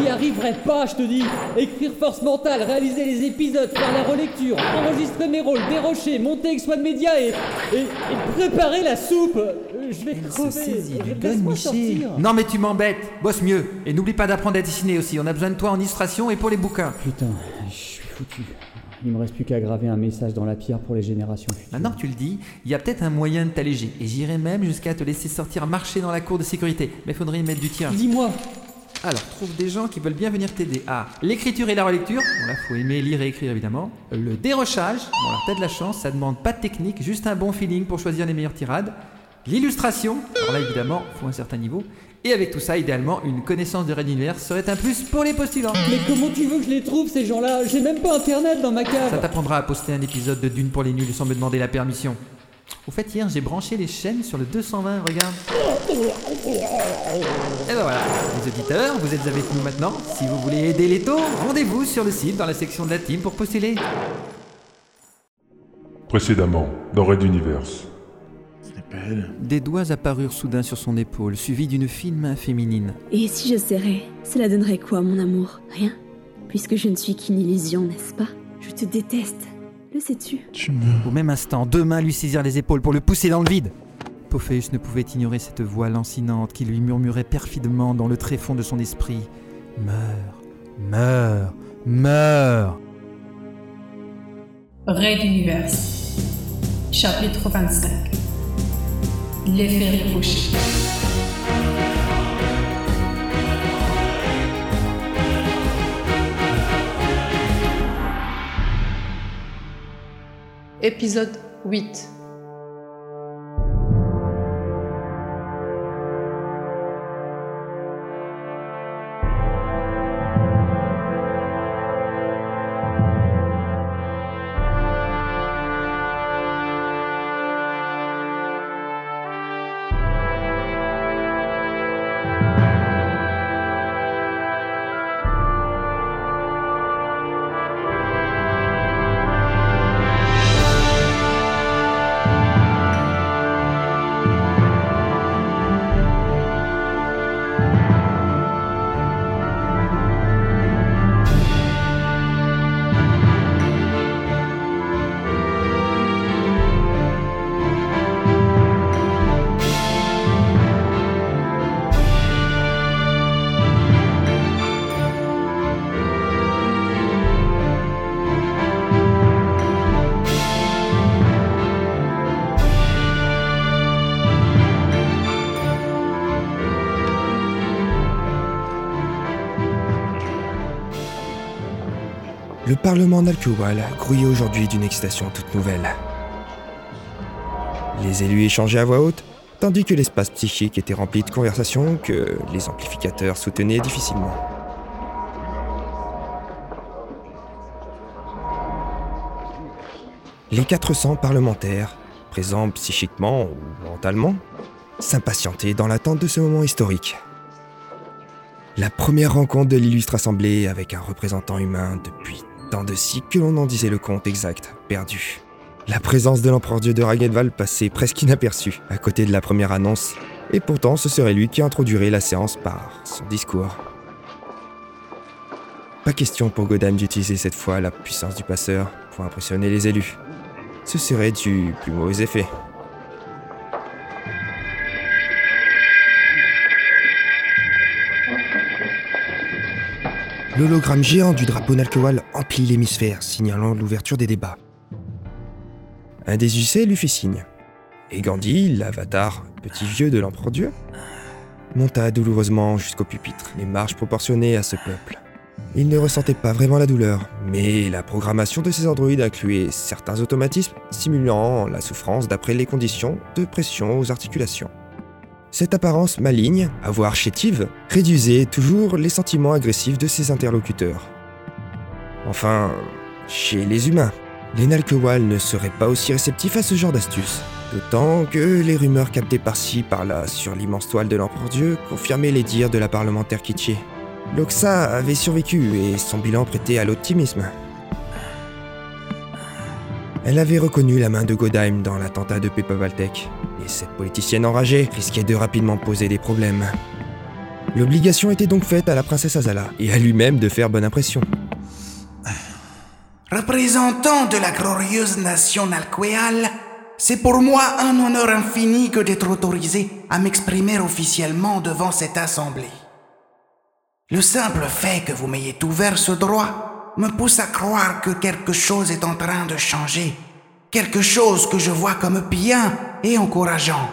J'y arriverai pas, je te dis. Écrire force mentale, réaliser les épisodes, faire la relecture, enregistrer mes rôles, dérocher, monter avec Swan Media et, et, et préparer la soupe. Euh, Je vais Elle se crever. saisit du gun. Non mais tu m'embêtes, bosse mieux. Et n'oublie pas d'apprendre à dessiner aussi, on a besoin de toi en illustration et pour les bouquins. Putain, je suis foutu. Il me reste plus qu'à graver un message dans la pierre pour les générations futures. Maintenant que tu le dis, il y a peut-être un moyen de t'alléger. Et j'irai même jusqu'à te laisser sortir marcher dans la cour de sécurité. Mais faudrait y mettre du tien. Dis-moi, Alors, trouve des gens qui veulent bien venir t'aider. Ah, l'écriture et la relecture. Bon là, faut aimer lire et écrire évidemment. Le dérochage. Bon alors, t'as de la chance, ça demande pas de technique, juste un bon feeling pour choisir les meilleures tirades. L'illustration. Alors là, évidemment, faut un certain niveau. Et avec tout ça, idéalement, une connaissance de Red Universe serait un plus pour les postulants. mais comment tu veux que je les trouve ces gens-là? J'ai même pas internet dans ma Ça cave. t'apprendra à poster un épisode de Dune pour les nuls sans me demander la permission. Au fait, hier, j'ai branché les chaînes sur le 220, regarde. Et ben voilà, les auditeurs, vous êtes avec nous maintenant. Si vous voulez aider les taux, rendez-vous sur le site dans la section de la team pour postuler. Précédemment, dans Red Universe. Des doigts apparurent soudain sur son épaule, suivis d'une fine main féminine. Et si je serrais, cela donnerait quoi, mon amour? Rien? Puisque je ne suis qu'une illusion, n'est-ce pas? Je te déteste. Le sais-tu Tu me. Au même instant, deux mains lui saisirent les épaules pour le pousser dans le vide. Pophéus ne pouvait ignorer cette voix lancinante qui lui murmurait perfidement dans le tréfonds de son esprit. Meurs, meurs, meurs. Raid Universe. Chapitre 25. L'effet ricochet. Épisode 8. Parlement d'Alkewal grouillait aujourd'hui d'une excitation toute nouvelle. Les élus échangeaient à voix haute, tandis que l'espace psychique était rempli de conversations que les amplificateurs soutenaient difficilement. Les 400 parlementaires, présents psychiquement ou mentalement, s'impatientaient dans l'attente de ce moment historique. La première rencontre de l'illustre assemblée avec un représentant humain depuis tant de cycles que l'on en disait le compte exact, perdu. La présence de l'empereur dieu de Ragnedval passait presque inaperçue à côté de la première annonce, et pourtant ce serait lui qui introduirait la séance par son discours. Pas question pour Godam d'utiliser cette fois la puissance du passeur pour impressionner les élus. Ce serait du plus mauvais effet. L'hologramme géant du drapeau Nalkewal emplit l'hémisphère, signalant l'ouverture des débats. Un des UC lui fit signe. Et Gandhi, l'avatar petit vieux de l'empereur Dieu, monta douloureusement jusqu'au pupitre, les marches proportionnées à ce peuple. Il ne ressentait pas vraiment la douleur, mais la programmation de ses androïdes incluait certains automatismes simulant la souffrance d'après les conditions de pression aux articulations. Cette apparence maligne, à voir chétive, réduisait toujours les sentiments agressifs de ses interlocuteurs. Enfin, chez les humains, les Nalkewal ne seraient pas aussi réceptifs à ce genre d'astuce. D'autant que les rumeurs captées par-ci par-là sur l'immense toile de l'empereur Dieu confirmaient les dires de la parlementaire Kitché. Loxa avait survécu et son bilan prêtait à l'optimisme. Elle avait reconnu la main de Godheim dans l'attentat de Pepa Valtek, et cette politicienne enragée risquait de rapidement poser des problèmes. L'obligation était donc faite à la princesse Azala et à lui-même de faire bonne impression. Représentant de la glorieuse nation Nalqueal, c'est pour moi un honneur infini que d'être autorisé à m'exprimer officiellement devant cette assemblée. Le simple fait que vous m'ayez ouvert ce droit me pousse à croire que quelque chose est en train de changer, quelque chose que je vois comme bien et encourageant.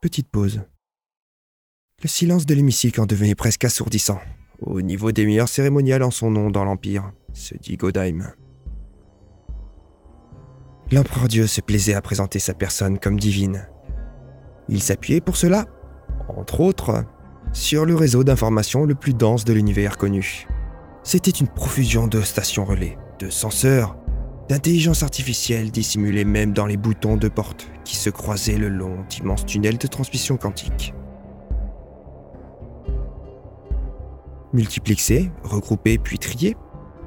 Petite pause. Le silence de l'hémicycle en devenait presque assourdissant, au niveau des meilleurs cérémoniales en son nom dans l'Empire, se dit Godheim. L'empereur Dieu se plaisait à présenter sa personne comme divine. Il s'appuyait pour cela, entre autres, sur le réseau d'information le plus dense de l'univers connu. C'était une profusion de stations relais, de senseurs, d'intelligence artificielle dissimulée même dans les boutons de porte qui se croisaient le long d'immenses tunnels de transmission quantique. Multiplexée, regroupée puis triée,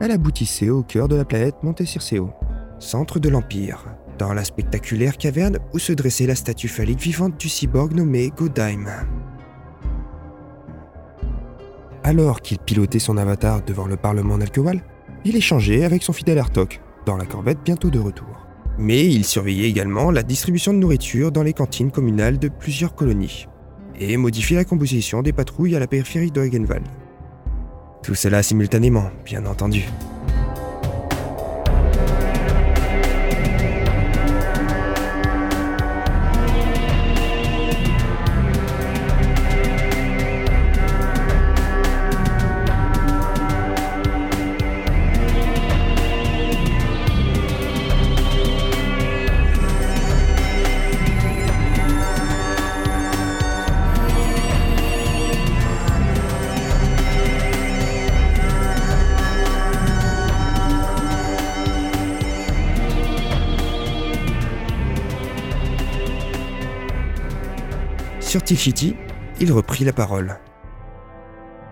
elle aboutissait au cœur de la planète Montecirceo, centre de l'Empire, dans la spectaculaire caverne où se dressait la statue phallique vivante du cyborg nommé Godheim. Alors qu'il pilotait son avatar devant le Parlement d'Alkewal, il échangeait avec son fidèle Artok, dans la corvette bientôt de retour. Mais il surveillait également la distribution de nourriture dans les cantines communales de plusieurs colonies, et modifiait la composition des patrouilles à la périphérie d'Eugenwald. Tout cela simultanément, bien entendu. Sur Tilchiti, il reprit la parole.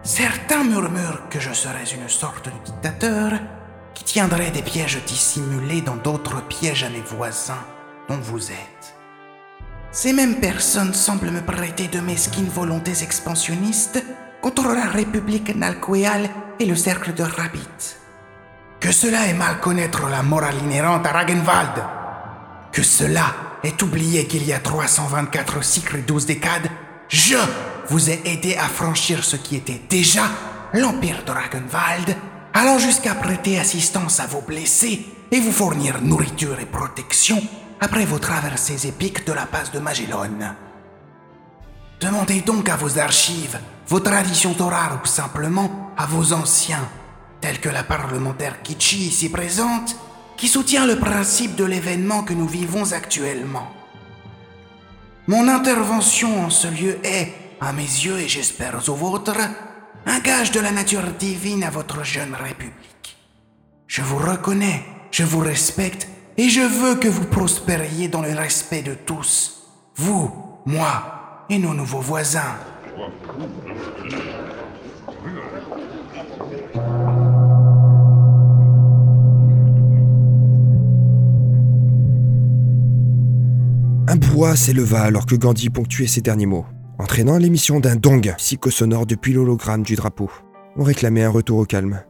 Certains murmurent que je serais une sorte de dictateur qui tiendrait des pièges dissimulés dans d'autres pièges à mes voisins dont vous êtes. Ces mêmes personnes semblent me prêter de mesquines volontés expansionnistes contre la République Nalqueal et le cercle de Rabbit. Que cela est mal connaître la morale inhérente à Ragenwald. Que cela est oublier qu'il y a 324 cycles et 12 décades, je vous ai aidé à franchir ce qui était déjà l'Empire de Ragenwald, allant jusqu'à prêter assistance à vos blessés et vous fournir nourriture et protection après vos traversées épiques de la passe de Magellan. Demandez donc à vos archives, vos traditions orales ou simplement à vos anciens, tels que la parlementaire Kichi ici présente, qui soutient le principe de l'événement que nous vivons actuellement. Mon intervention en ce lieu est, à mes yeux et j'espère aux vôtres, un gage de la nature divine à votre jeune République. Je vous reconnais, je vous respecte et je veux que vous prospériez dans le respect de tous, vous, moi et nos nouveaux voisins. Brouhaha s'éleva alors que Gandhi ponctuait ces derniers mots, entraînant l'émission d'un dong psychosonore depuis l'hologramme du drapeau. On réclamait un retour au calme.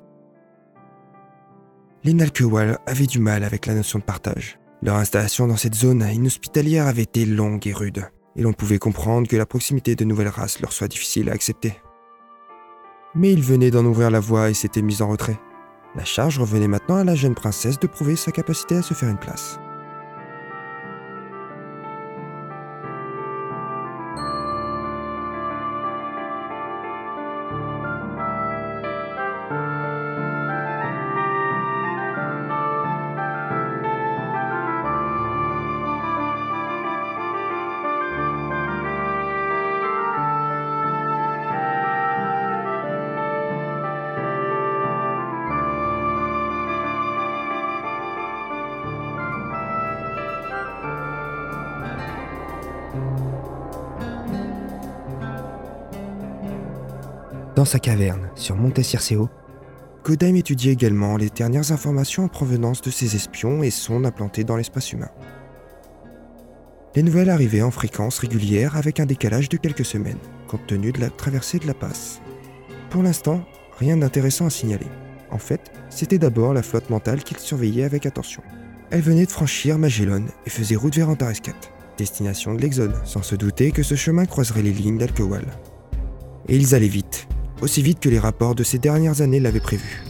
Les Nalkewal avaient du mal avec la notion de partage. Leur installation dans cette zone inhospitalière avait été longue et rude, et l'on pouvait comprendre que la proximité de nouvelles races leur soit difficile à accepter. Mais ils venaient d'en ouvrir la voie et s'étaient mis en retrait. La charge revenait maintenant à la jeune princesse de prouver sa capacité à se faire une place. Dans sa caverne, sur Monte Circeo, Godheim étudiait également les dernières informations en provenance de ses espions et sondes implantées dans l'espace humain. Les nouvelles arrivaient en fréquence régulière avec un décalage de quelques semaines, compte tenu de la traversée de la passe. Pour l'instant, rien d'intéressant à signaler. En fait, c'était d'abord la flotte mentale qu'ils surveillaient avec attention. Elle venait de franchir Magellan et faisait route vers Antarescat, destination de l'Exode, sans se douter que ce chemin croiserait les lignes d'Alkewal. Et ils allaient vite, aussi vite que les rapports de ces dernières années l'avaient prévu.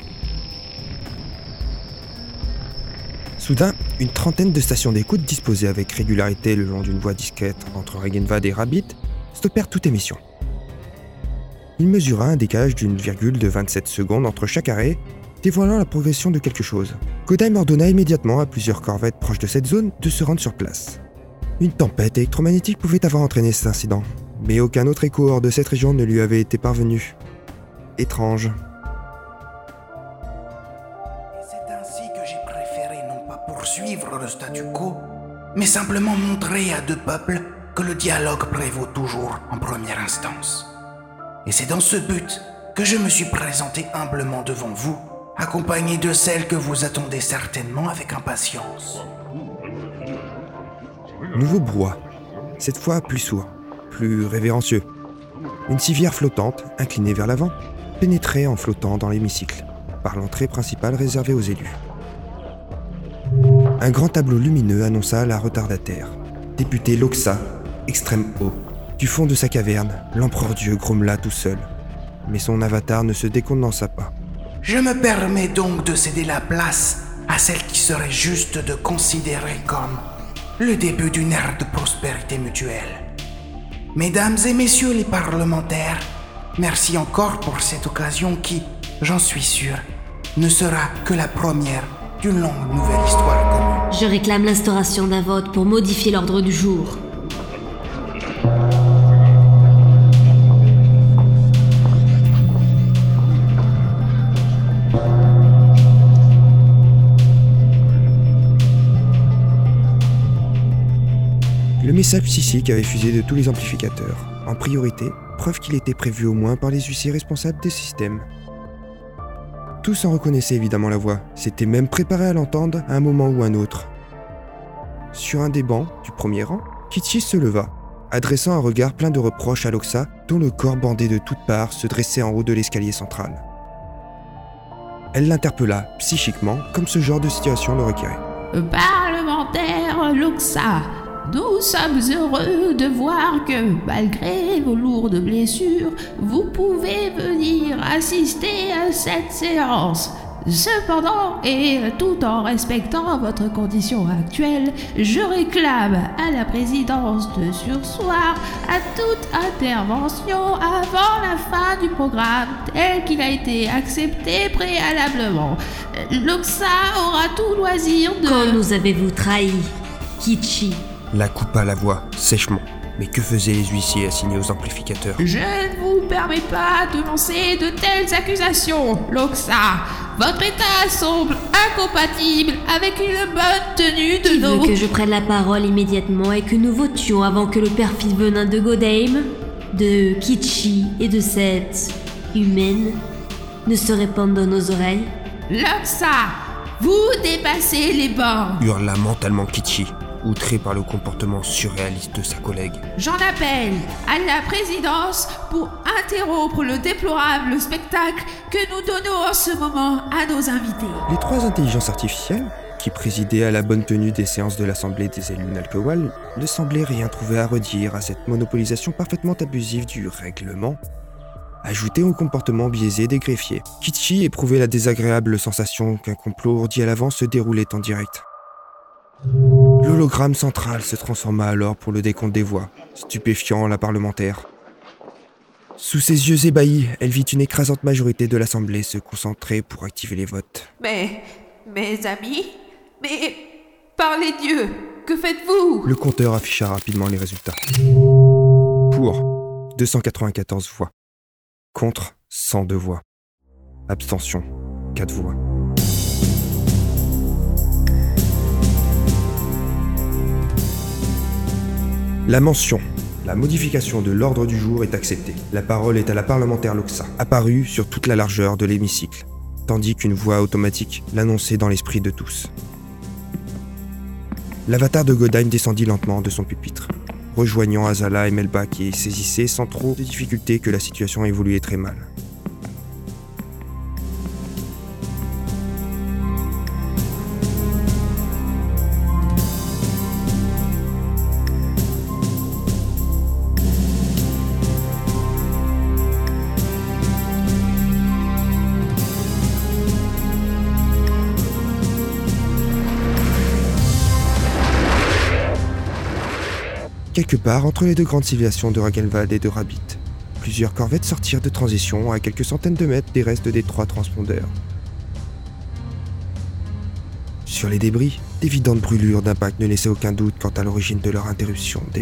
Soudain, une trentaine de stations d'écoute disposées avec régularité le long d'une voie discrète entre Regenvad et Rabbit stoppèrent toute émission. Il mesura un décalage d'une virgule de 27 secondes entre chaque arrêt, dévoilant la progression de quelque chose. Kodheim ordonna immédiatement à plusieurs corvettes proches de cette zone de se rendre sur place. Une tempête électromagnétique pouvait avoir entraîné cet incident, mais aucun autre écho hors de cette région ne lui avait été parvenu. Étrange. Et c'est ainsi que j'ai préféré non pas poursuivre le statu quo, mais simplement montrer à deux peuples que le dialogue prévaut toujours en première instance. Et c'est dans ce but que je me suis présenté humblement devant vous, accompagné de celle que vous attendez certainement avec impatience. Nouveau brouhaha, cette fois plus sourd, plus révérencieux. Une civière flottante, inclinée vers l'avant, pénétrait en flottant dans l'hémicycle, par l'entrée principale réservée aux élus. Un grand tableau lumineux annonça la retardataire. Député Loxa, extrême haut. Du fond de sa caverne, l'empereur Dieu grommela tout seul. Mais son avatar ne se décondensa pas. Je me permets donc de céder la place à celle qui serait juste de considérer comme le début d'une ère de prospérité mutuelle. Mesdames et messieurs les parlementaires, merci encore pour cette occasion qui, j'en suis sûr, ne sera que la première d'une longue nouvelle histoire commune. Je réclame l'instauration d'un vote pour modifier l'ordre du jour. Le message psychique avait fusé de tous les amplificateurs. En priorité, preuve qu'il était prévu au moins par les huissiers responsables des systèmes. Tous en reconnaissaient évidemment la voix, s'étaient même préparés à l'entendre à un moment ou un autre. Sur un des bancs du premier rang, Kitchi se leva, adressant un regard plein de reproches à Loxa, dont le corps bandé de toutes parts se dressait en haut de l'escalier central. Elle l'interpella, psychiquement, comme ce genre de situation le requérait. Parlementaire Loxa, nous sommes heureux de voir que, malgré vos lourdes blessures, vous pouvez venir assister à cette séance. Cependant, et tout en respectant votre condition actuelle, je réclame à la présidence de sursoir à toute intervention avant la fin du programme tel qu'il a été accepté préalablement. Loxa aura tout loisir de... Quand nous avez-vous trahi Kichi? La coupa la voix, sèchement. Mais que faisaient les huissiers assignés aux amplificateurs? Je ne vous permets pas de lancer de telles accusations, Loxa. Votre état semble incompatible avec une bonne tenue de Qui nos... veut que je prenne la parole immédiatement et que nous votions avant que le perfide venin de Godheim, de Kichi et de cette humaine ne se répande dans nos oreilles? Loxa, vous dépassez les bornes. hurla mentalement Kichi, outré par le comportement surréaliste de sa collègue. J'en appelle à la présidence pour interrompre le déplorable spectacle que nous donnons en ce moment à nos invités. Les trois intelligences artificielles, qui présidaient à la bonne tenue des séances de l'Assemblée des élus Nalkowal, ne semblaient rien trouver à redire à cette monopolisation parfaitement abusive du règlement. Ajouté au comportement biaisé des greffiers, Kichi éprouvait la désagréable sensation qu'un complot ourdi à l'avance se déroulait en direct. L'hologramme central se transforma alors pour le décompte des voix, stupéfiant la parlementaire. Sous ses yeux ébahis, elle vit une écrasante majorité de l'Assemblée se concentrer pour activer les votes. Mais, mes amis, mais, parlez Dieu, que faites-vous? Le compteur afficha rapidement les résultats. Pour 294 voix. Contre 102 voix. Abstention 4 voix. La mention. La modification de l'ordre du jour est acceptée. La parole est à la parlementaire Loxa, apparue sur toute la largeur de l'hémicycle, tandis qu'une voix automatique l'annonçait dans l'esprit de tous. L'avatar de Godheim descendit lentement de son pupitre, rejoignant Azala et Melba qui saisissaient sans trop de difficulté que la situation évoluait très mal. Quelque part entre les deux grandes civilisations de Ragenwald et de Rabbit, plusieurs corvettes sortirent de transition à quelques centaines de mètres des restes des trois transpondeurs. Sur les débris, d'évidentes brûlures d'impact ne laissaient aucun doute quant à l'origine de leur interruption des